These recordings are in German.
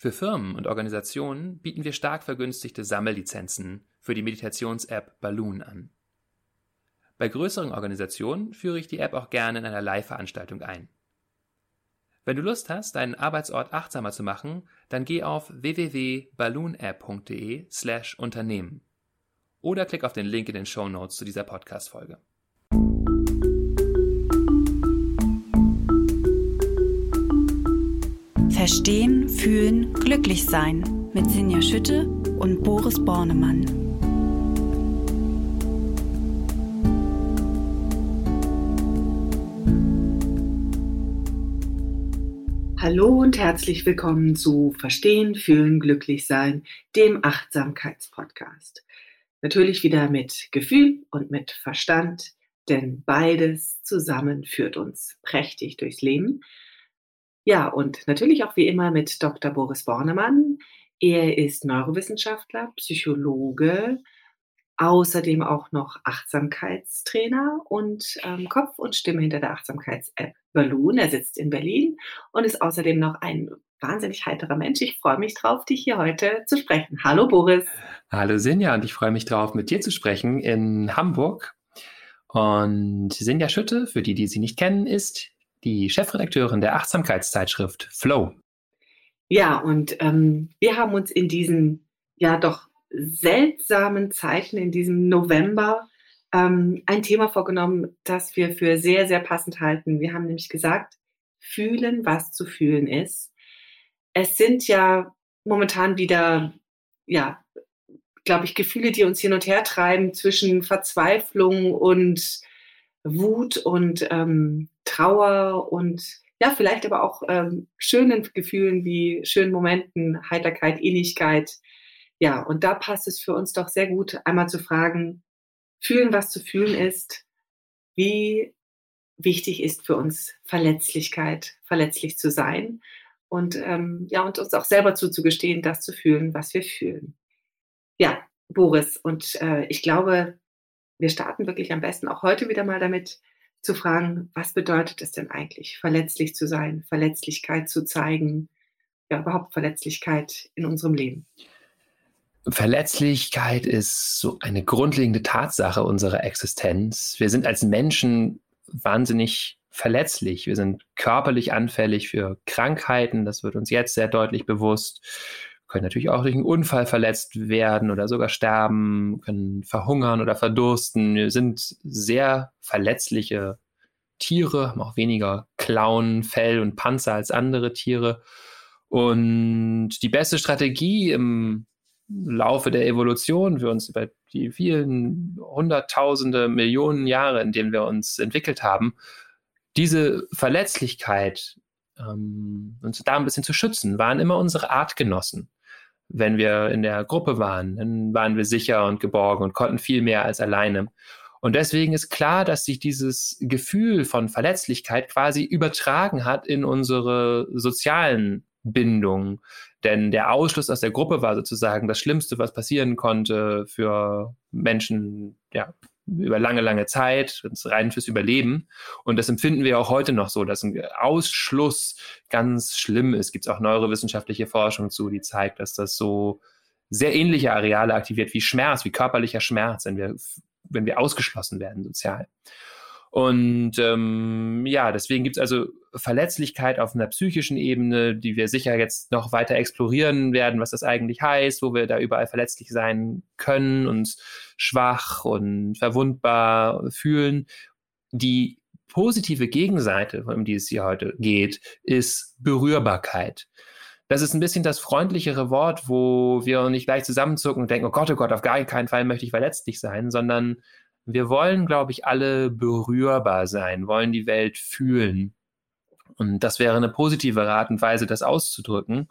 Für Firmen und Organisationen bieten wir stark vergünstigte Sammellizenzen für die Meditations-App Balloon an. Bei größeren Organisationen führe ich die App auch gerne in einer Live-Veranstaltung ein. Wenn du Lust hast, deinen Arbeitsort achtsamer zu machen, dann geh auf www.balloonapp.de slash Unternehmen oder klick auf den Link in den Show Notes zu dieser Podcast-Folge. Verstehen, Fühlen, Glücklich-Sein mit Sinja Schütte und Boris Bornemann. Hallo und herzlich willkommen zu Verstehen, Fühlen, Glücklich-Sein, dem Achtsamkeitspodcast. Natürlich wieder mit Gefühl und mit Verstand, denn beides zusammen führt uns prächtig durchs Leben. Ja, und natürlich auch wie immer mit Dr. Boris Bornemann. Er ist Neurowissenschaftler, Psychologe, außerdem auch noch Achtsamkeitstrainer und ähm, Kopf und Stimme hinter der Achtsamkeits-App Balloon. Er sitzt in Berlin und ist außerdem noch ein wahnsinnig heiterer Mensch. Ich freue mich drauf, dich hier heute zu sprechen. Hallo Boris. Hallo Sinja und ich freue mich drauf, mit dir zu sprechen in Hamburg. Und Sinja Schütte, für die, die sie nicht kennen, ist die Chefredakteurin der Achtsamkeitszeitschrift Flow. Ja, und ähm, wir haben uns in diesen ja doch seltsamen Zeiten, in diesem November, ähm, ein Thema vorgenommen, das wir für sehr, sehr passend halten. Wir haben nämlich gesagt, fühlen, was zu fühlen ist. Es sind ja momentan wieder, ja, glaube ich, Gefühle, die uns hin und her treiben zwischen Verzweiflung und Wut und ähm, Trauer und ja, vielleicht aber auch ähm, schönen Gefühlen wie schönen Momenten, Heiterkeit, Ähnlichkeit. Ja, und da passt es für uns doch sehr gut, einmal zu fragen, fühlen, was zu fühlen ist, wie wichtig ist für uns Verletzlichkeit, verletzlich zu sein und ähm, ja, und uns auch selber zuzugestehen, das zu fühlen, was wir fühlen. Ja, Boris, und äh, ich glaube, wir starten wirklich am besten auch heute wieder mal damit, zu fragen, was bedeutet es denn eigentlich, verletzlich zu sein, Verletzlichkeit zu zeigen, ja überhaupt Verletzlichkeit in unserem Leben. Verletzlichkeit ist so eine grundlegende Tatsache unserer Existenz. Wir sind als Menschen wahnsinnig verletzlich. Wir sind körperlich anfällig für Krankheiten. Das wird uns jetzt sehr deutlich bewusst können natürlich auch durch einen Unfall verletzt werden oder sogar sterben, können verhungern oder verdursten. Wir sind sehr verletzliche Tiere, haben auch weniger Klauen, Fell und Panzer als andere Tiere. Und die beste Strategie im Laufe der Evolution für uns über die vielen Hunderttausende, Millionen Jahre, in denen wir uns entwickelt haben, diese Verletzlichkeit ähm, uns da ein bisschen zu schützen, waren immer unsere Artgenossen wenn wir in der Gruppe waren, dann waren wir sicher und geborgen und konnten viel mehr als alleine. Und deswegen ist klar, dass sich dieses Gefühl von Verletzlichkeit quasi übertragen hat in unsere sozialen Bindungen. Denn der Ausschluss aus der Gruppe war sozusagen das Schlimmste, was passieren konnte für Menschen, ja, über lange, lange Zeit, rein fürs Überleben. Und das empfinden wir auch heute noch so, dass ein Ausschluss ganz schlimm ist. Gibt es auch neurowissenschaftliche Forschung zu, die zeigt, dass das so sehr ähnliche Areale aktiviert wie Schmerz, wie körperlicher Schmerz, wenn wir, wenn wir ausgeschlossen werden sozial. Und ähm, ja, deswegen gibt es also Verletzlichkeit auf einer psychischen Ebene, die wir sicher jetzt noch weiter explorieren werden, was das eigentlich heißt, wo wir da überall verletzlich sein können, uns schwach und verwundbar fühlen. Die positive Gegenseite, um die es hier heute geht, ist Berührbarkeit. Das ist ein bisschen das freundlichere Wort, wo wir nicht gleich zusammenzucken und denken, oh Gott, oh Gott, auf gar keinen Fall möchte ich verletzlich sein, sondern wir wollen, glaube ich, alle berührbar sein, wollen die Welt fühlen. Und das wäre eine positive Art und Weise, das auszudrücken.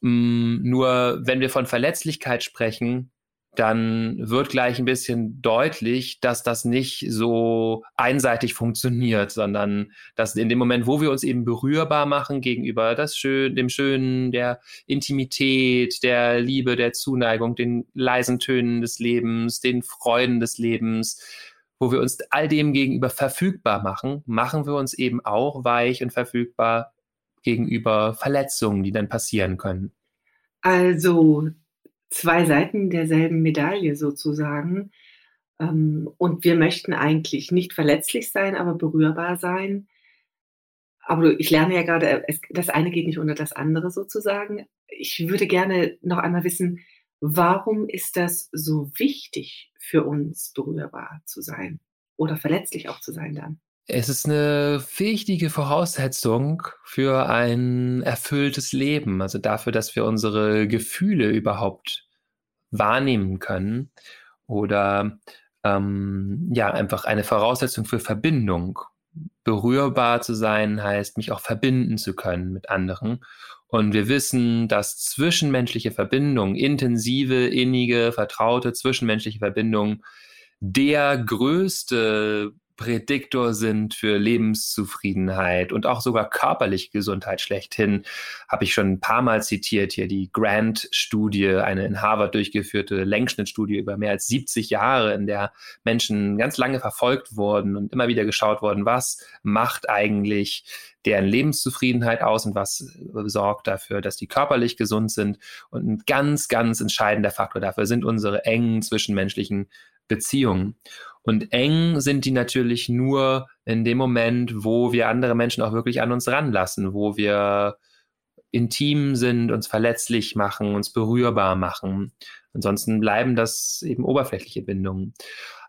Mm, nur wenn wir von Verletzlichkeit sprechen, dann wird gleich ein bisschen deutlich, dass das nicht so einseitig funktioniert, sondern dass in dem Moment, wo wir uns eben berührbar machen gegenüber das Schön, dem Schönen, der Intimität, der Liebe, der Zuneigung, den leisen Tönen des Lebens, den Freuden des Lebens, wo wir uns all dem gegenüber verfügbar machen, machen wir uns eben auch weich und verfügbar gegenüber Verletzungen, die dann passieren können. Also zwei Seiten derselben Medaille sozusagen. Ähm, und wir möchten eigentlich nicht verletzlich sein, aber berührbar sein. Aber ich lerne ja gerade, das eine geht nicht unter das andere sozusagen. Ich würde gerne noch einmal wissen, warum ist das so wichtig für uns, berührbar zu sein oder verletzlich auch zu sein dann? Es ist eine wichtige Voraussetzung für ein erfülltes Leben, also dafür, dass wir unsere Gefühle überhaupt wahrnehmen können oder ähm, ja, einfach eine Voraussetzung für Verbindung. Berührbar zu sein heißt, mich auch verbinden zu können mit anderen. Und wir wissen, dass zwischenmenschliche Verbindungen, intensive, innige, vertraute zwischenmenschliche Verbindungen der größte Prädiktor sind für Lebenszufriedenheit und auch sogar körperliche Gesundheit schlechthin, habe ich schon ein paar Mal zitiert hier die Grant-Studie, eine in Harvard durchgeführte Längsschnittstudie über mehr als 70 Jahre, in der Menschen ganz lange verfolgt wurden und immer wieder geschaut wurden, was macht eigentlich deren Lebenszufriedenheit aus und was sorgt dafür, dass die körperlich gesund sind. Und ein ganz, ganz entscheidender Faktor dafür sind unsere engen zwischenmenschlichen Beziehungen. Und eng sind die natürlich nur in dem Moment, wo wir andere Menschen auch wirklich an uns ranlassen, wo wir intim sind, uns verletzlich machen, uns berührbar machen. Ansonsten bleiben das eben oberflächliche Bindungen.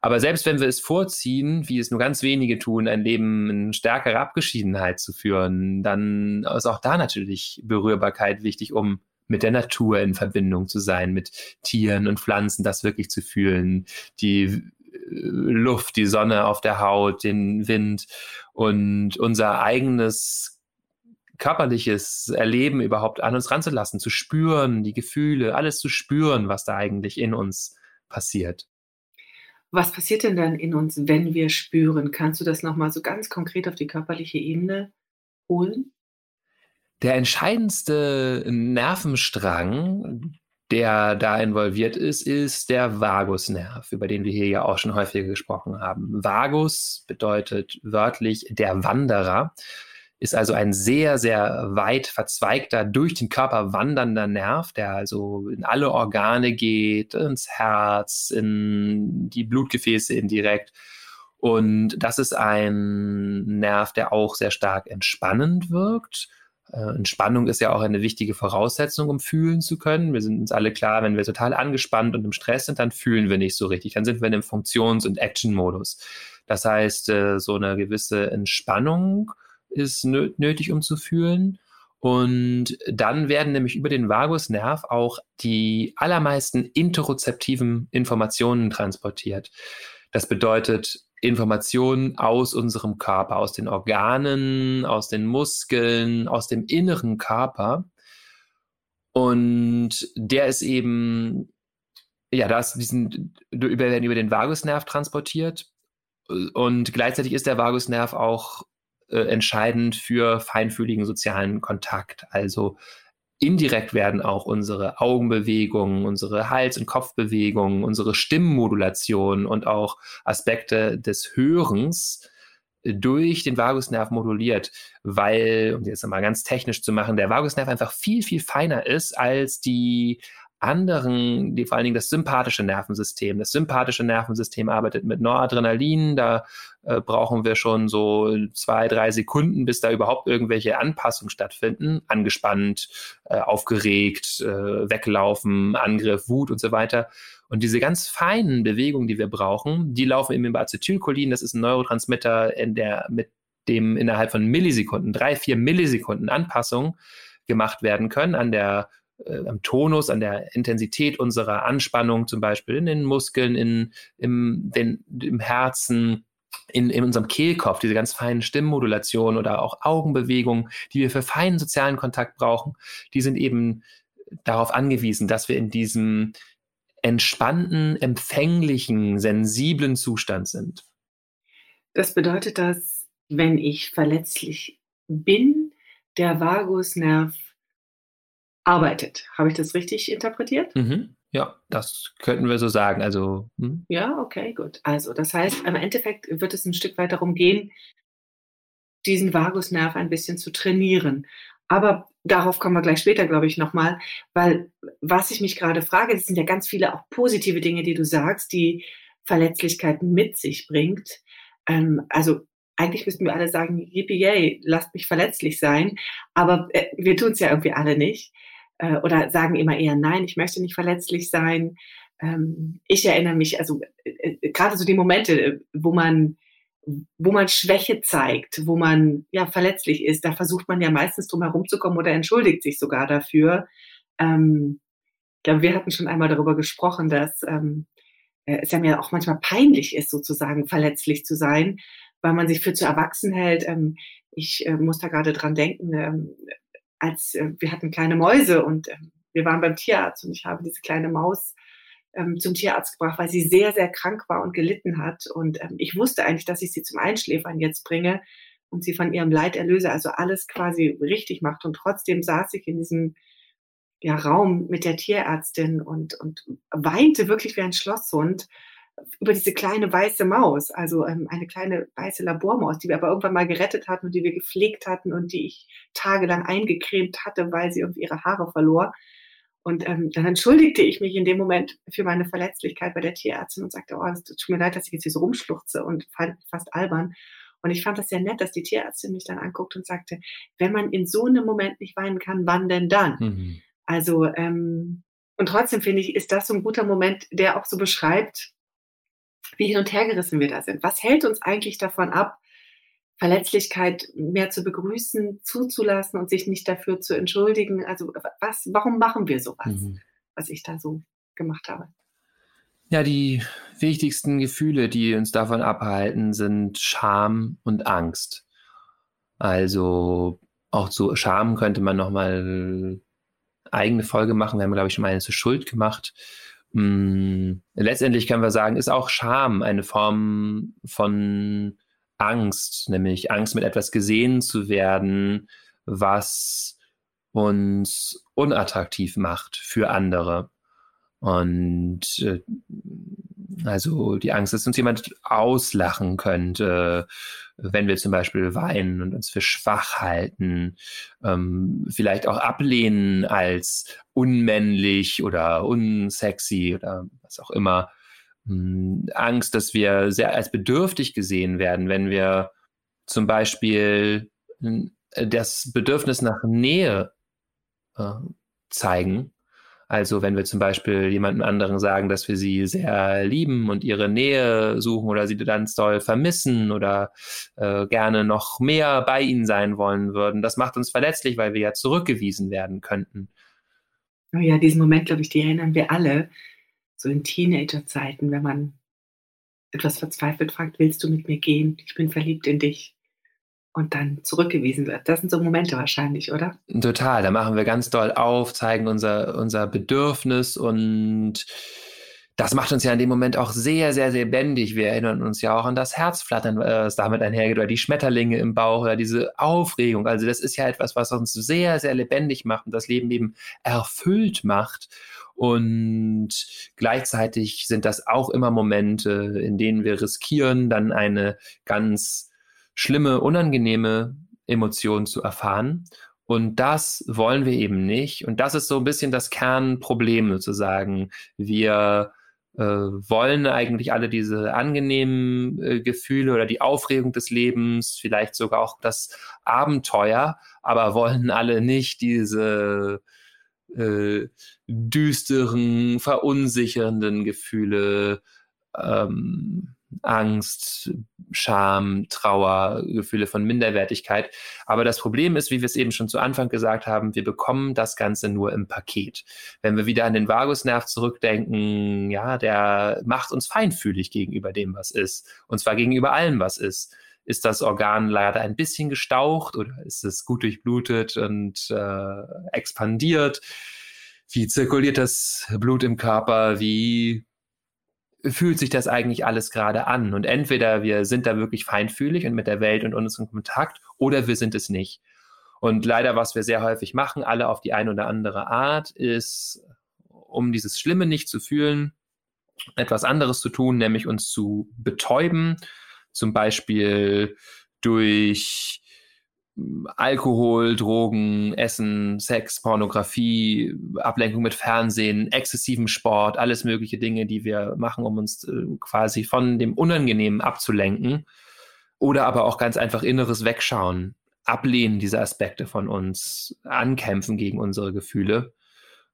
Aber selbst wenn wir es vorziehen, wie es nur ganz wenige tun, ein Leben in stärkerer Abgeschiedenheit zu führen, dann ist auch da natürlich Berührbarkeit wichtig, um mit der Natur in Verbindung zu sein, mit Tieren und Pflanzen, das wirklich zu fühlen, die Luft, die Sonne auf der Haut, den Wind und unser eigenes körperliches Erleben überhaupt an uns ranzulassen, zu spüren, die Gefühle, alles zu spüren, was da eigentlich in uns passiert. Was passiert denn dann in uns, wenn wir spüren? Kannst du das nochmal so ganz konkret auf die körperliche Ebene holen? Der entscheidendste Nervenstrang, der da involviert ist, ist der Vagusnerv, über den wir hier ja auch schon häufiger gesprochen haben. Vagus bedeutet wörtlich der Wanderer, ist also ein sehr, sehr weit verzweigter, durch den Körper wandernder Nerv, der also in alle Organe geht, ins Herz, in die Blutgefäße indirekt. Und das ist ein Nerv, der auch sehr stark entspannend wirkt Entspannung ist ja auch eine wichtige Voraussetzung, um fühlen zu können. Wir sind uns alle klar, wenn wir total angespannt und im Stress sind, dann fühlen wir nicht so richtig. Dann sind wir in einem Funktions- und Action-Modus. Das heißt, äh, so eine gewisse Entspannung ist nötig, um zu fühlen. Und dann werden nämlich über den Vagusnerv auch die allermeisten interozeptiven Informationen transportiert. Das bedeutet, Informationen aus unserem Körper, aus den Organen, aus den Muskeln, aus dem inneren Körper. Und der ist eben, ja, da diesen, über, werden über den Vagusnerv transportiert. Und gleichzeitig ist der Vagusnerv auch äh, entscheidend für feinfühligen sozialen Kontakt. Also Indirekt werden auch unsere Augenbewegungen, unsere Hals- und Kopfbewegungen, unsere Stimmmodulation und auch Aspekte des Hörens durch den Vagusnerv moduliert, weil, um jetzt mal ganz technisch zu machen, der Vagusnerv einfach viel, viel feiner ist als die anderen, die vor allen Dingen das sympathische Nervensystem. Das sympathische Nervensystem arbeitet mit Noradrenalin. Da äh, brauchen wir schon so zwei, drei Sekunden, bis da überhaupt irgendwelche Anpassungen stattfinden. Angespannt, äh, aufgeregt, äh, weglaufen, Angriff, Wut und so weiter. Und diese ganz feinen Bewegungen, die wir brauchen, die laufen eben im Acetylcholin. Das ist ein Neurotransmitter, in der mit dem innerhalb von Millisekunden, drei, vier Millisekunden Anpassung gemacht werden können an der äh, am Tonus, an der Intensität unserer Anspannung, zum Beispiel in den Muskeln, in, im, den, im Herzen, in, in unserem Kehlkopf, diese ganz feinen Stimmmodulationen oder auch Augenbewegungen, die wir für feinen sozialen Kontakt brauchen, die sind eben darauf angewiesen, dass wir in diesem entspannten, empfänglichen, sensiblen Zustand sind. Das bedeutet, dass wenn ich verletzlich bin, der Vagusnerv arbeitet. Habe ich das richtig interpretiert? Mhm. Ja, das könnten wir so sagen. Also, hm? Ja, okay, gut. Also, das heißt, im Endeffekt wird es ein Stück weit darum gehen, diesen Vagusnerv ein bisschen zu trainieren. Aber darauf kommen wir gleich später, glaube ich, nochmal, weil was ich mich gerade frage, das sind ja ganz viele auch positive Dinge, die du sagst, die Verletzlichkeit mit sich bringt. Ähm, also eigentlich müssten wir alle sagen, yippie yay, lasst mich verletzlich sein, aber äh, wir tun es ja irgendwie alle nicht äh, oder sagen immer eher nein, ich möchte nicht verletzlich sein. Ähm, ich erinnere mich, also äh, äh gerade so die Momente, wo man wo man Schwäche zeigt, wo man ja verletzlich ist, da versucht man ja meistens drum herumzukommen oder entschuldigt sich sogar dafür. Ähm, ich glaube, wir hatten schon einmal darüber gesprochen, dass ähm, äh, es ja mir auch manchmal peinlich ist, sozusagen verletzlich zu sein, weil man sich für zu erwachsen hält. Ähm, ich äh, muss da gerade dran denken, ähm, als äh, wir hatten kleine Mäuse und äh, wir waren beim Tierarzt und ich habe diese kleine Maus ähm, zum Tierarzt gebracht, weil sie sehr, sehr krank war und gelitten hat. Und ähm, ich wusste eigentlich, dass ich sie zum Einschläfern jetzt bringe und sie von ihrem Leid erlöse, also alles quasi richtig macht. Und trotzdem saß ich in diesem ja, Raum mit der Tierärztin und, und weinte wirklich wie ein Schlosshund über diese kleine weiße Maus, also ähm, eine kleine weiße Labormaus, die wir aber irgendwann mal gerettet hatten und die wir gepflegt hatten und die ich tagelang eingecremt hatte, weil sie irgendwie ihre Haare verlor. Und ähm, dann entschuldigte ich mich in dem Moment für meine Verletzlichkeit bei der Tierärztin und sagte, oh, es tut mir leid, dass ich jetzt hier so rumschluchze und fast albern. Und ich fand das sehr nett, dass die Tierärztin mich dann anguckt und sagte, wenn man in so einem Moment nicht weinen kann, wann denn dann? Mhm. Also, ähm, und trotzdem finde ich, ist das so ein guter Moment, der auch so beschreibt, wie hin und her gerissen wir da sind. Was hält uns eigentlich davon ab, Verletzlichkeit mehr zu begrüßen, zuzulassen und sich nicht dafür zu entschuldigen? Also was, warum machen wir sowas, mhm. was ich da so gemacht habe? Ja, die wichtigsten Gefühle, die uns davon abhalten, sind Scham und Angst. Also auch zu Scham könnte man nochmal eigene Folge machen. Wir haben, glaube ich, schon mal eine zur Schuld gemacht. Hm, letztendlich können wir sagen, ist auch Scham eine Form von Angst, nämlich Angst mit etwas gesehen zu werden, was uns unattraktiv macht für andere. Und äh, also die Angst, dass uns jemand auslachen könnte, wenn wir zum Beispiel weinen und uns für schwach halten, ähm, vielleicht auch ablehnen als unmännlich oder unsexy oder was auch immer. Ähm, Angst, dass wir sehr als bedürftig gesehen werden, wenn wir zum Beispiel äh, das Bedürfnis nach Nähe äh, zeigen also wenn wir zum Beispiel jemandem anderen sagen, dass wir sie sehr lieben und ihre Nähe suchen oder sie ganz doll vermissen oder äh, gerne noch mehr bei ihnen sein wollen würden, das macht uns verletzlich, weil wir ja zurückgewiesen werden könnten. Oh ja, diesen Moment, glaube ich, die erinnern wir alle. So in Teenagerzeiten, wenn man etwas verzweifelt fragt, willst du mit mir gehen? Ich bin verliebt in dich und dann zurückgewiesen wird. Das sind so Momente wahrscheinlich, oder? Total. Da machen wir ganz doll auf, zeigen unser, unser Bedürfnis und das macht uns ja in dem Moment auch sehr, sehr, sehr lebendig. Wir erinnern uns ja auch an das Herzflattern, was damit einhergeht, oder die Schmetterlinge im Bauch oder diese Aufregung. Also das ist ja etwas, was uns sehr, sehr lebendig macht und das Leben eben erfüllt macht. Und gleichzeitig sind das auch immer Momente, in denen wir riskieren, dann eine ganz schlimme, unangenehme Emotionen zu erfahren. Und das wollen wir eben nicht. Und das ist so ein bisschen das Kernproblem sozusagen. Wir äh, wollen eigentlich alle diese angenehmen äh, Gefühle oder die Aufregung des Lebens, vielleicht sogar auch das Abenteuer, aber wollen alle nicht diese äh, düsteren, verunsichernden Gefühle ähm, Angst, Scham, Trauer, Gefühle von Minderwertigkeit. Aber das Problem ist, wie wir es eben schon zu Anfang gesagt haben, wir bekommen das Ganze nur im Paket. Wenn wir wieder an den Vagusnerv zurückdenken, ja, der macht uns feinfühlig gegenüber dem, was ist. Und zwar gegenüber allem, was ist. Ist das Organ leider ein bisschen gestaucht oder ist es gut durchblutet und äh, expandiert? wie zirkuliert das Blut im Körper, wie fühlt sich das eigentlich alles gerade an? Und entweder wir sind da wirklich feinfühlig und mit der Welt und uns in Kontakt oder wir sind es nicht. Und leider, was wir sehr häufig machen, alle auf die eine oder andere Art, ist, um dieses Schlimme nicht zu fühlen, etwas anderes zu tun, nämlich uns zu betäuben, zum Beispiel durch Alkohol, Drogen, Essen, Sex, Pornografie, Ablenkung mit Fernsehen, exzessiven Sport, alles mögliche Dinge, die wir machen, um uns äh, quasi von dem Unangenehmen abzulenken. Oder aber auch ganz einfach inneres Wegschauen, Ablehnen dieser Aspekte von uns, ankämpfen gegen unsere Gefühle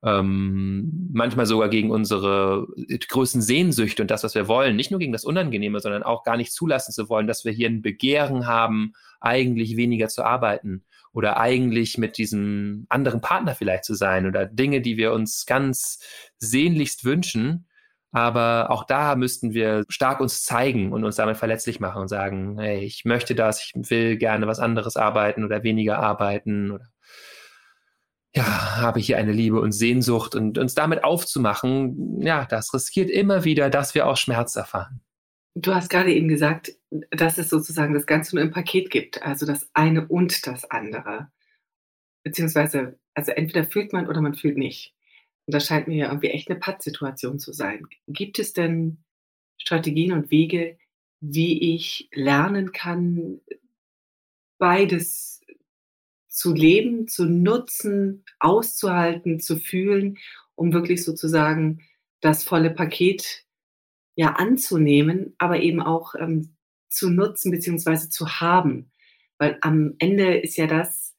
ähm, manchmal sogar gegen unsere größten Sehnsüchte und das, was wir wollen, nicht nur gegen das Unangenehme, sondern auch gar nicht zulassen zu wollen, dass wir hier ein Begehren haben, eigentlich weniger zu arbeiten oder eigentlich mit diesem anderen Partner vielleicht zu sein oder Dinge, die wir uns ganz sehnlichst wünschen. Aber auch da müssten wir stark uns zeigen und uns damit verletzlich machen und sagen, hey, ich möchte das, ich will gerne was anderes arbeiten oder weniger arbeiten oder ja, habe ich hier eine Liebe und Sehnsucht und uns damit aufzumachen, ja, das riskiert immer wieder, dass wir auch Schmerz erfahren. Du hast gerade eben gesagt, dass es sozusagen das Ganze nur im Paket gibt, also das eine und das andere. Beziehungsweise, also entweder fühlt man oder man fühlt nicht. Und das scheint mir ja irgendwie echt eine Pattsituation zu sein. Gibt es denn Strategien und Wege, wie ich lernen kann, beides zu leben, zu nutzen, auszuhalten, zu fühlen, um wirklich sozusagen das volle Paket ja anzunehmen, aber eben auch ähm, zu nutzen beziehungsweise zu haben. Weil am Ende ist ja das,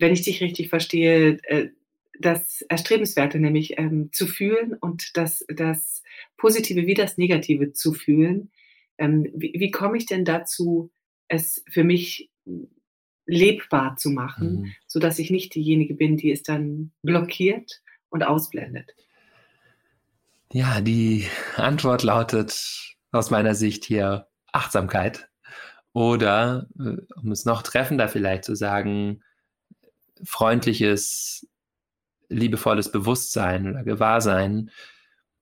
wenn ich dich richtig verstehe, äh, das Erstrebenswerte, nämlich ähm, zu fühlen und das, das Positive wie das Negative zu fühlen. Ähm, wie, wie komme ich denn dazu, es für mich lebbar zu machen, mhm. so dass ich nicht diejenige bin, die es dann blockiert und ausblendet? Ja, die Antwort lautet aus meiner Sicht hier Achtsamkeit. Oder, äh, um es noch treffender vielleicht zu sagen, freundliches, liebevolles Bewusstsein oder Gewahrsein.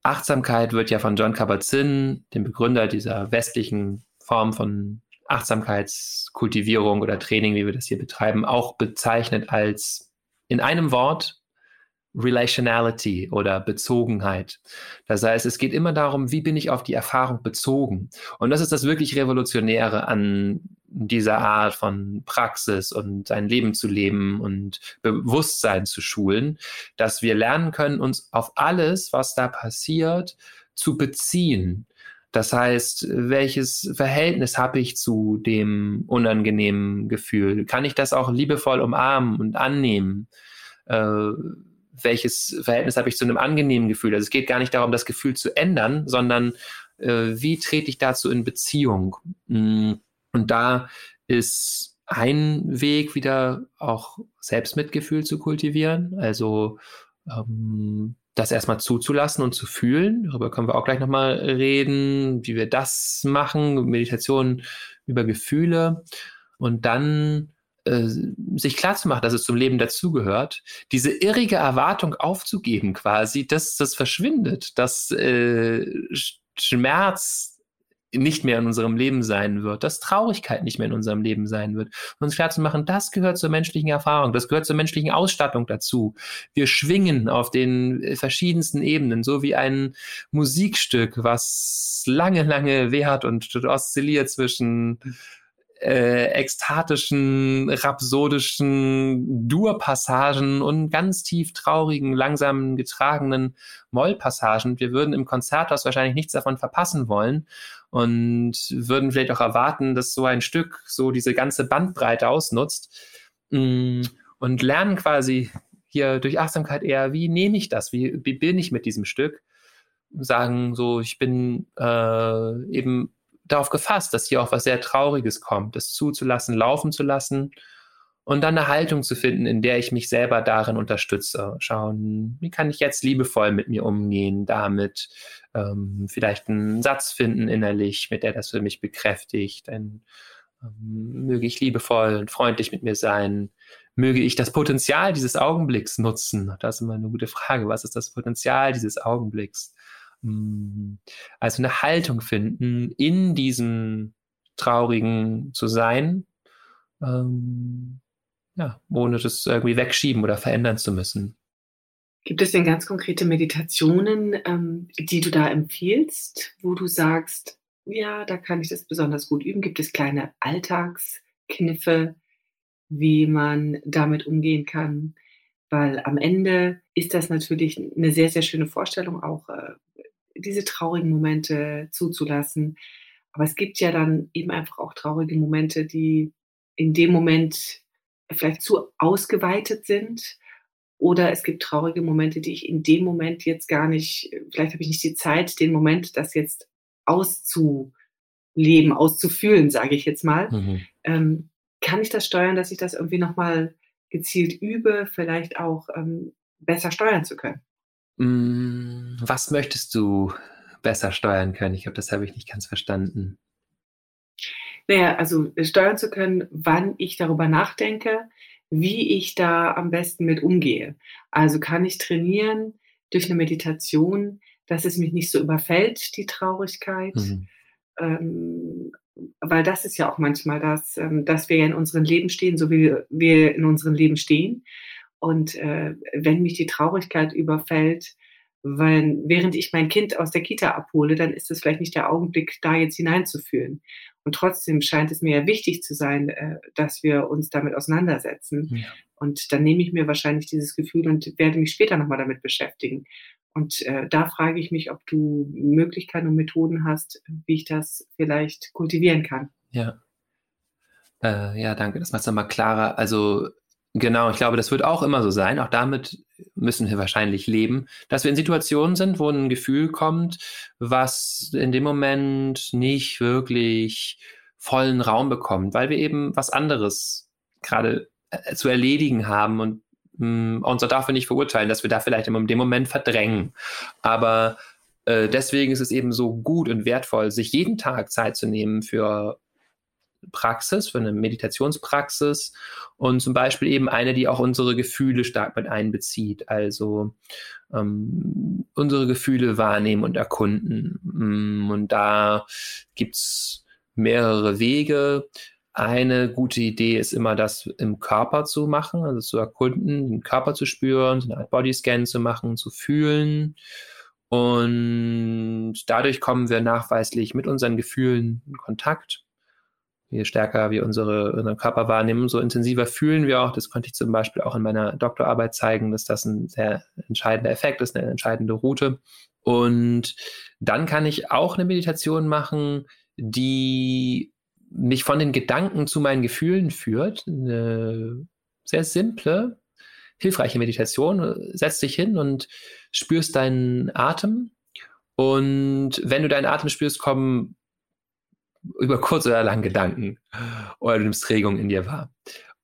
Achtsamkeit wird ja von John Kabat-Zinn, dem Begründer dieser westlichen Form von Achtsamkeitskultivierung oder Training, wie wir das hier betreiben, auch bezeichnet als in einem Wort Relationality oder Bezogenheit. Das heißt, es geht immer darum, wie bin ich auf die Erfahrung bezogen. Und das ist das wirklich Revolutionäre an dieser Art von Praxis und sein Leben zu leben und Bewusstsein zu schulen, dass wir lernen können, uns auf alles, was da passiert, zu beziehen das heißt, welches Verhältnis habe ich zu dem unangenehmen Gefühl? Kann ich das auch liebevoll umarmen und annehmen? Äh, welches Verhältnis habe ich zu einem angenehmen Gefühl? Also es geht gar nicht darum, das Gefühl zu ändern, sondern äh, wie trete ich dazu in Beziehung? Mm, und da ist ein Weg wieder auch Selbstmitgefühl zu kultivieren, also ähm, das erstmal zuzulassen und zu fühlen. Darüber können wir auch gleich nochmal reden, wie wir das machen, Meditation über Gefühle und dann äh, sich klar zu machen, dass es zum Leben dazugehört, diese irrige Erwartung aufzugeben quasi, dass das verschwindet, dass äh, Schmerz nicht mehr in unserem Leben sein wird, dass Traurigkeit nicht mehr in unserem Leben sein wird. Und uns klar zu machen, das gehört zur menschlichen Erfahrung, das gehört zur menschlichen Ausstattung dazu. Wir schwingen auf den verschiedensten Ebenen, so wie ein Musikstück, was lange, lange währt und oszilliert zwischen äh, ekstatischen, rhapsodischen Dur-Passagen und ganz tief traurigen, langsam getragenen Moll-Passagen. Wir würden im Konzerthaus wahrscheinlich nichts davon verpassen wollen und würden vielleicht auch erwarten, dass so ein Stück so diese ganze Bandbreite ausnutzt. Mm, und lernen quasi hier durch Achtsamkeit eher, wie nehme ich das, wie, wie bin ich mit diesem Stück, sagen so, ich bin äh, eben darauf gefasst, dass hier auch was sehr Trauriges kommt, das zuzulassen, laufen zu lassen und dann eine Haltung zu finden, in der ich mich selber darin unterstütze. Schauen, wie kann ich jetzt liebevoll mit mir umgehen, damit ähm, vielleicht einen Satz finden innerlich, mit der das für mich bekräftigt. Ein, ähm, möge ich liebevoll und freundlich mit mir sein, möge ich das Potenzial dieses Augenblicks nutzen? Das ist immer eine gute Frage. Was ist das Potenzial dieses Augenblicks? Hm, also eine Haltung finden, in diesem Traurigen zu sein, ähm, ja, ohne das irgendwie wegschieben oder verändern zu müssen. Gibt es denn ganz konkrete Meditationen, ähm, die du da empfiehlst, wo du sagst, ja, da kann ich das besonders gut üben? Gibt es kleine Alltagskniffe, wie man damit umgehen kann? Weil am Ende ist das natürlich eine sehr, sehr schöne Vorstellung, auch äh, diese traurigen Momente zuzulassen. Aber es gibt ja dann eben einfach auch traurige Momente, die in dem Moment vielleicht zu ausgeweitet sind. Oder es gibt traurige Momente, die ich in dem Moment jetzt gar nicht, vielleicht habe ich nicht die Zeit, den Moment, das jetzt auszuleben, auszufühlen, sage ich jetzt mal. Mhm. Ähm, kann ich das steuern, dass ich das irgendwie nochmal gezielt übe, vielleicht auch ähm, besser steuern zu können? Mm, was möchtest du besser steuern können? Ich glaube, das habe ich nicht ganz verstanden. Naja, also äh, steuern zu können, wann ich darüber nachdenke, wie ich da am besten mit umgehe. Also kann ich trainieren durch eine Meditation, dass es mich nicht so überfällt, die Traurigkeit. Mhm. Ähm, weil das ist ja auch manchmal das, ähm, dass wir ja in unserem Leben stehen, so wie wir in unserem Leben stehen. Und äh, wenn mich die Traurigkeit überfällt, weil während ich mein Kind aus der Kita abhole, dann ist es vielleicht nicht der Augenblick, da jetzt hineinzufühlen. Und trotzdem scheint es mir ja wichtig zu sein, äh, dass wir uns damit auseinandersetzen. Ja. Und dann nehme ich mir wahrscheinlich dieses Gefühl und werde mich später nochmal damit beschäftigen. Und äh, da frage ich mich, ob du Möglichkeiten und Methoden hast, wie ich das vielleicht kultivieren kann. Ja. Äh, ja, danke. Das macht es nochmal klarer. Also Genau, ich glaube, das wird auch immer so sein. Auch damit müssen wir wahrscheinlich leben, dass wir in Situationen sind, wo ein Gefühl kommt, was in dem Moment nicht wirklich vollen Raum bekommt, weil wir eben was anderes gerade äh, zu erledigen haben und mh, mm, uns dafür nicht verurteilen, dass wir da vielleicht in dem Moment verdrängen. Aber äh, deswegen ist es eben so gut und wertvoll, sich jeden Tag Zeit zu nehmen für Praxis, für eine Meditationspraxis und zum Beispiel eben eine, die auch unsere Gefühle stark mit einbezieht. Also ähm, unsere Gefühle wahrnehmen und erkunden. Mm, und da gibt es mehrere Wege. Eine gute Idee ist immer, das im Körper zu machen, also zu erkunden, den Körper zu spüren, eine Art Bodyscan zu machen, zu fühlen. Und dadurch kommen wir nachweislich mit unseren Gefühlen in Kontakt je stärker wir unsere, unseren Körper wahrnehmen, so intensiver fühlen wir auch. Das konnte ich zum Beispiel auch in meiner Doktorarbeit zeigen, dass das ein sehr entscheidender Effekt ist, eine entscheidende Route. Und dann kann ich auch eine Meditation machen, die mich von den Gedanken zu meinen Gefühlen führt. Eine sehr simple, hilfreiche Meditation. Setz dich hin und spürst deinen Atem. Und wenn du deinen Atem spürst, kommen über kurz oder lang Gedanken oder du nimmst Regung in dir wahr.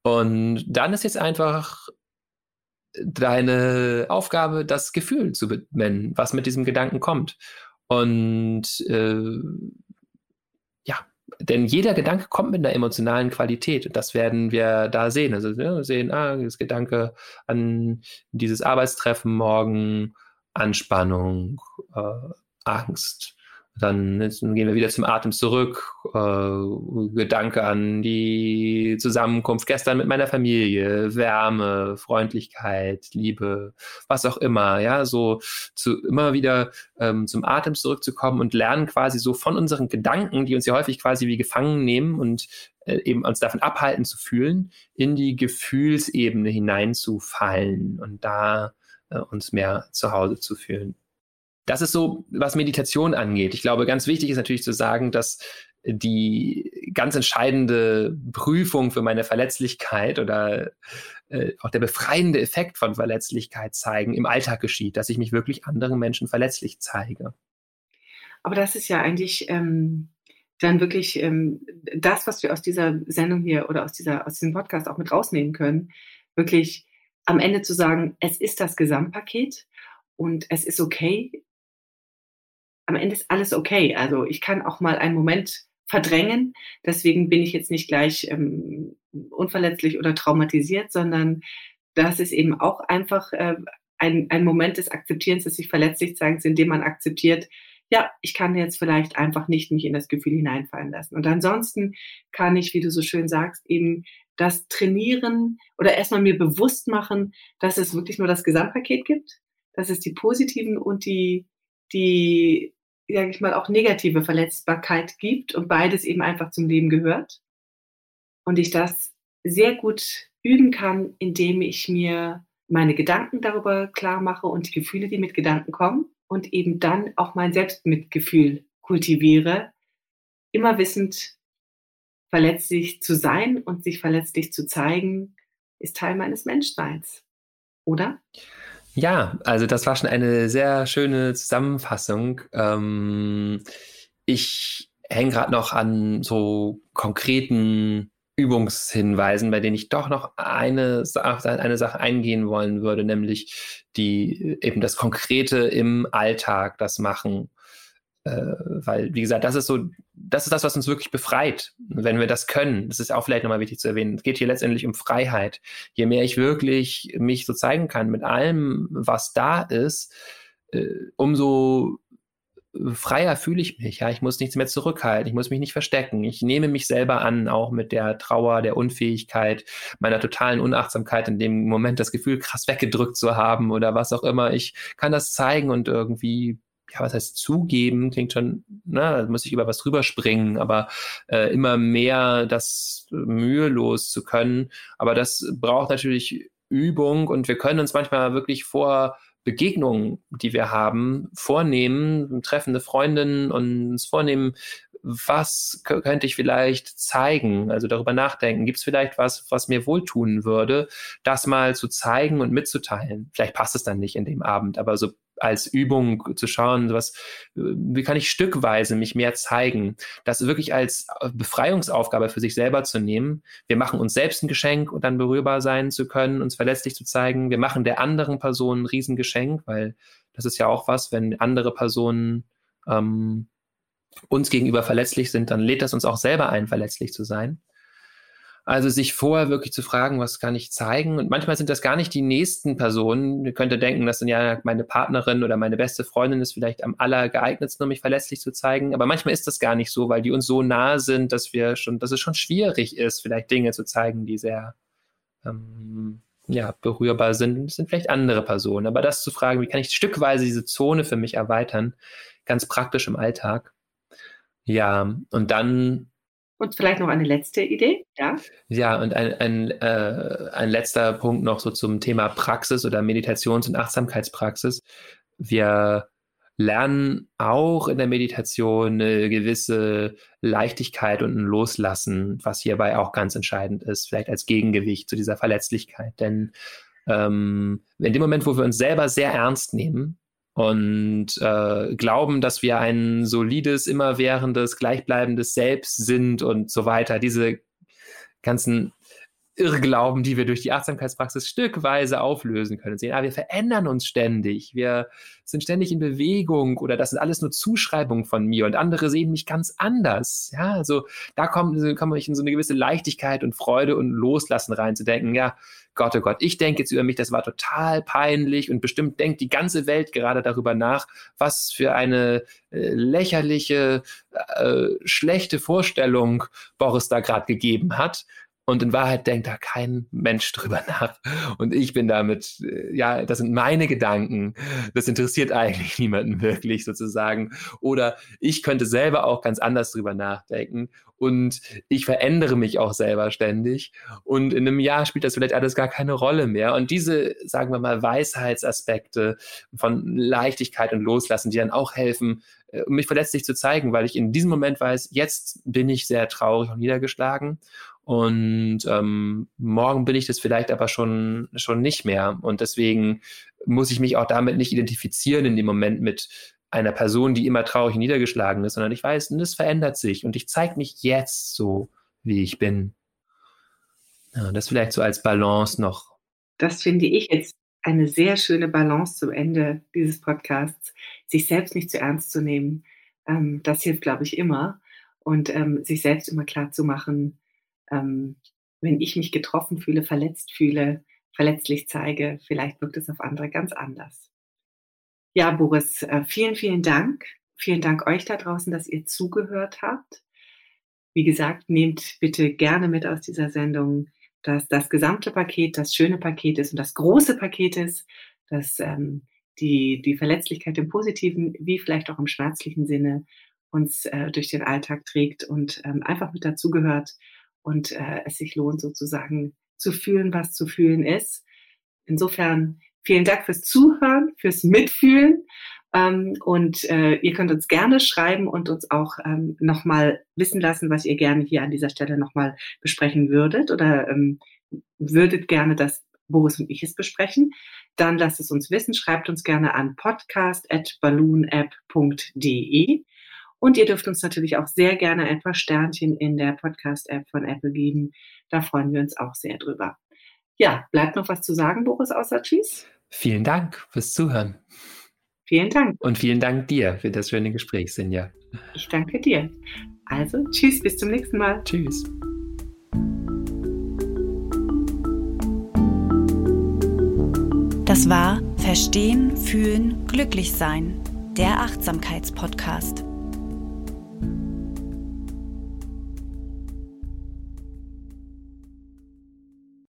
Und dann ist jetzt einfach deine Aufgabe, das Gefühl zu benennen, was mit diesem Gedanken kommt. Und äh, ja, denn jeder Gedanke kommt mit einer emotionalen Qualität und das werden wir da sehen. Also ja, wir sehen, ah, das Gedanke an dieses Arbeitstreffen morgen, Anspannung, äh, Angst, dann, gehen wir wieder zum Atem zurück. Äh, Gedanke an die Zusammenkunft gestern mit meiner Familie, Wärme, Freundlichkeit, Liebe, was auch immer. Ja, so zu immer wieder ähm, zum Atem zurückzukommen und lernen quasi so von unseren Gedanken, die uns ja häufig quasi wie gefangen nehmen und äh, eben uns davon abhalten zu fühlen, in die Gefühlsebene hineinzufallen und da äh, uns mehr zu Hause zu fühlen. Das ist so, was Meditation angeht. Ich glaube, ganz wichtig ist natürlich zu sagen, dass die ganz entscheidende Prüfung für meine Verletzlichkeit oder äh, auch der befreiende Effekt von Verletzlichkeit zeigen im Alltag geschieht, dass ich mich wirklich anderen Menschen verletzlich zeige. Aber das ist ja eigentlich ähm, dann wirklich ähm, das, was wir aus dieser Sendung hier oder aus, dieser, aus diesem Podcast auch mit rausnehmen können, wirklich am Ende zu sagen, es ist das Gesamtpaket und es ist okay, am Ende ist alles okay. Also ich kann auch mal einen Moment verdrängen. Deswegen bin ich jetzt nicht gleich ähm, unverletzlich oder traumatisiert, sondern das ist eben auch einfach äh, ein, ein Moment des Akzeptierens, dass sich verletzlich zeigen, indem man akzeptiert, ja, ich kann jetzt vielleicht einfach nicht mich in das Gefühl hineinfallen lassen. Und ansonsten kann ich, wie du so schön sagst, eben das trainieren oder erstmal mir bewusst machen, dass es wirklich nur das Gesamtpaket gibt, dass es die positiven und die, die, sage ich mal, auch negative Verletzbarkeit gibt und beides eben einfach zum Leben gehört. Und ich das sehr gut üben kann, indem ich mir meine Gedanken darüber klar mache und die Gefühle, die mit Gedanken kommen und eben dann auch mein Selbstmitgefühl kultiviere, immer wissend, verletzlich zu sein und sich verletzlich zu zeigen, ist Teil meines Menschseins. Oder? Ja, also das war schon eine sehr schöne Zusammenfassung. Ähm, ich hänge gerade noch an so konkreten Übungshinweisen, bei denen ich doch noch eine, eine Sache eingehen wollen würde, nämlich die eben das Konkrete im Alltag, das Machen. Äh, weil, wie gesagt, das ist so, das ist das, was uns wirklich befreit, wenn wir das können. Das ist auch vielleicht nochmal wichtig zu erwähnen. Es geht hier letztendlich um Freiheit. Je mehr ich wirklich mich so zeigen kann mit allem, was da ist, äh, umso freier fühle ich mich. Ja, ich muss nichts mehr zurückhalten, ich muss mich nicht verstecken. Ich nehme mich selber an, auch mit der Trauer, der Unfähigkeit, meiner totalen Unachtsamkeit in dem Moment das Gefühl krass weggedrückt zu haben oder was auch immer. Ich kann das zeigen und irgendwie ja, was heißt zugeben, klingt schon, ne, da muss ich über was drüber springen, aber äh, immer mehr das mühelos zu können. Aber das braucht natürlich Übung und wir können uns manchmal wirklich vor Begegnungen, die wir haben, vornehmen, treffende Freundinnen und uns vornehmen, was könnte ich vielleicht zeigen, also darüber nachdenken, gibt es vielleicht was, was mir wohltun würde, das mal zu zeigen und mitzuteilen. Vielleicht passt es dann nicht in dem Abend, aber so als Übung zu schauen, was, wie kann ich stückweise mich mehr zeigen, das wirklich als Befreiungsaufgabe für sich selber zu nehmen. Wir machen uns selbst ein Geschenk und dann berührbar sein zu können, uns verletzlich zu zeigen. Wir machen der anderen Person ein Riesengeschenk, weil das ist ja auch was, wenn andere Personen ähm, uns gegenüber verletzlich sind, dann lädt das uns auch selber ein, verletzlich zu sein. Also sich vorher wirklich zu fragen, was kann ich zeigen? Und manchmal sind das gar nicht die nächsten Personen. Ihr könnte denken, dass dann ja meine Partnerin oder meine beste Freundin ist vielleicht am allergeeignetsten, um mich verletzlich zu zeigen. Aber manchmal ist das gar nicht so, weil die uns so nah sind, dass wir schon, dass es schon schwierig ist, vielleicht Dinge zu zeigen, die sehr ähm, ja, berührbar sind. Das sind vielleicht andere Personen. Aber das zu fragen, wie kann ich stückweise diese Zone für mich erweitern, ganz praktisch im Alltag. Ja, und dann und vielleicht noch eine letzte Idee, ja? Ja, und ein, ein, äh, ein letzter Punkt noch so zum Thema Praxis oder Meditations- und Achtsamkeitspraxis. Wir lernen auch in der Meditation eine gewisse Leichtigkeit und ein Loslassen, was hierbei auch ganz entscheidend ist, vielleicht als Gegengewicht zu dieser Verletzlichkeit. Denn ähm, in dem Moment, wo wir uns selber sehr ernst nehmen, und äh, glauben, dass wir ein solides, immerwährendes, gleichbleibendes Selbst sind und so weiter. Diese ganzen Irrglauben, die wir durch die Achtsamkeitspraxis stückweise auflösen können. Sehen, ah, wir verändern uns ständig, wir sind ständig in Bewegung oder das sind alles nur Zuschreibungen von mir und andere sehen mich ganz anders. Ja, also da komme ich in so eine gewisse Leichtigkeit und Freude und Loslassen rein, zu denken, ja, Gott, oh Gott, ich denke jetzt über mich, das war total peinlich und bestimmt denkt die ganze Welt gerade darüber nach, was für eine äh, lächerliche, äh, schlechte Vorstellung Boris da gerade gegeben hat. Und in Wahrheit denkt da kein Mensch drüber nach. Und ich bin damit, äh, ja, das sind meine Gedanken. Das interessiert eigentlich niemanden wirklich sozusagen. Oder ich könnte selber auch ganz anders drüber nachdenken. Und ich verändere mich auch selber ständig. Und in einem Jahr spielt das vielleicht alles gar keine Rolle mehr. Und diese, sagen wir mal, Weisheitsaspekte von Leichtigkeit und Loslassen, die dann auch helfen, äh, mich verletzlich zu zeigen, weil ich in diesem Moment weiß, jetzt bin ich sehr traurig und niedergeschlagen und ähm, morgen bin ich das vielleicht aber schon, schon nicht mehr. Und deswegen muss ich mich auch damit nicht identifizieren in dem Moment mit einer Person, die immer traurig und niedergeschlagen ist, sondern ich weiß, das verändert sich und ich zeige mich jetzt so, wie ich bin. Ja, das vielleicht so als Balance noch. Das finde ich jetzt eine sehr schöne Balance zum Ende dieses Podcasts, sich selbst nicht zu ernst zu nehmen. Ähm, das hilft, glaube ich, immer und ähm, sich selbst immer klar zu machen, ähm, wenn ich mich getroffen fühle, verletzt fühle, verletzlich zeige, vielleicht wirkt es auf andere ganz anders. Ja, Boris, äh, vielen, vielen Dank. Vielen Dank euch da draußen, dass ihr zugehört habt. Wie gesagt, nehmt bitte gerne mit aus dieser Sendung, dass das gesamte Paket das schöne Paket ist und das große Paket ist, dass ähm, die, die Verletzlichkeit im positiven wie vielleicht auch im schmerzlichen Sinne uns äh, durch den Alltag trägt und ähm, einfach mit dazugehört und äh, es sich lohnt, sozusagen zu fühlen, was zu fühlen ist. Insofern vielen Dank fürs Zuhören, fürs Mitfühlen. Ähm, und äh, ihr könnt uns gerne schreiben und uns auch ähm, nochmal wissen lassen, was ihr gerne hier an dieser Stelle nochmal besprechen würdet oder ähm, würdet gerne, dass Boris und ich es besprechen. Dann lasst es uns wissen, schreibt uns gerne an podcast.balloonapp.de. Und ihr dürft uns natürlich auch sehr gerne ein paar Sternchen in der Podcast-App von Apple geben. Da freuen wir uns auch sehr drüber. Ja, bleibt noch was zu sagen, Boris, außer Tschüss? Vielen Dank fürs Zuhören. Vielen Dank. Und vielen Dank dir für das schöne Gespräch, Sinja. Ich danke dir. Also, tschüss, bis zum nächsten Mal. Tschüss. Das war Verstehen, Fühlen, Glücklich Sein, der Achtsamkeitspodcast.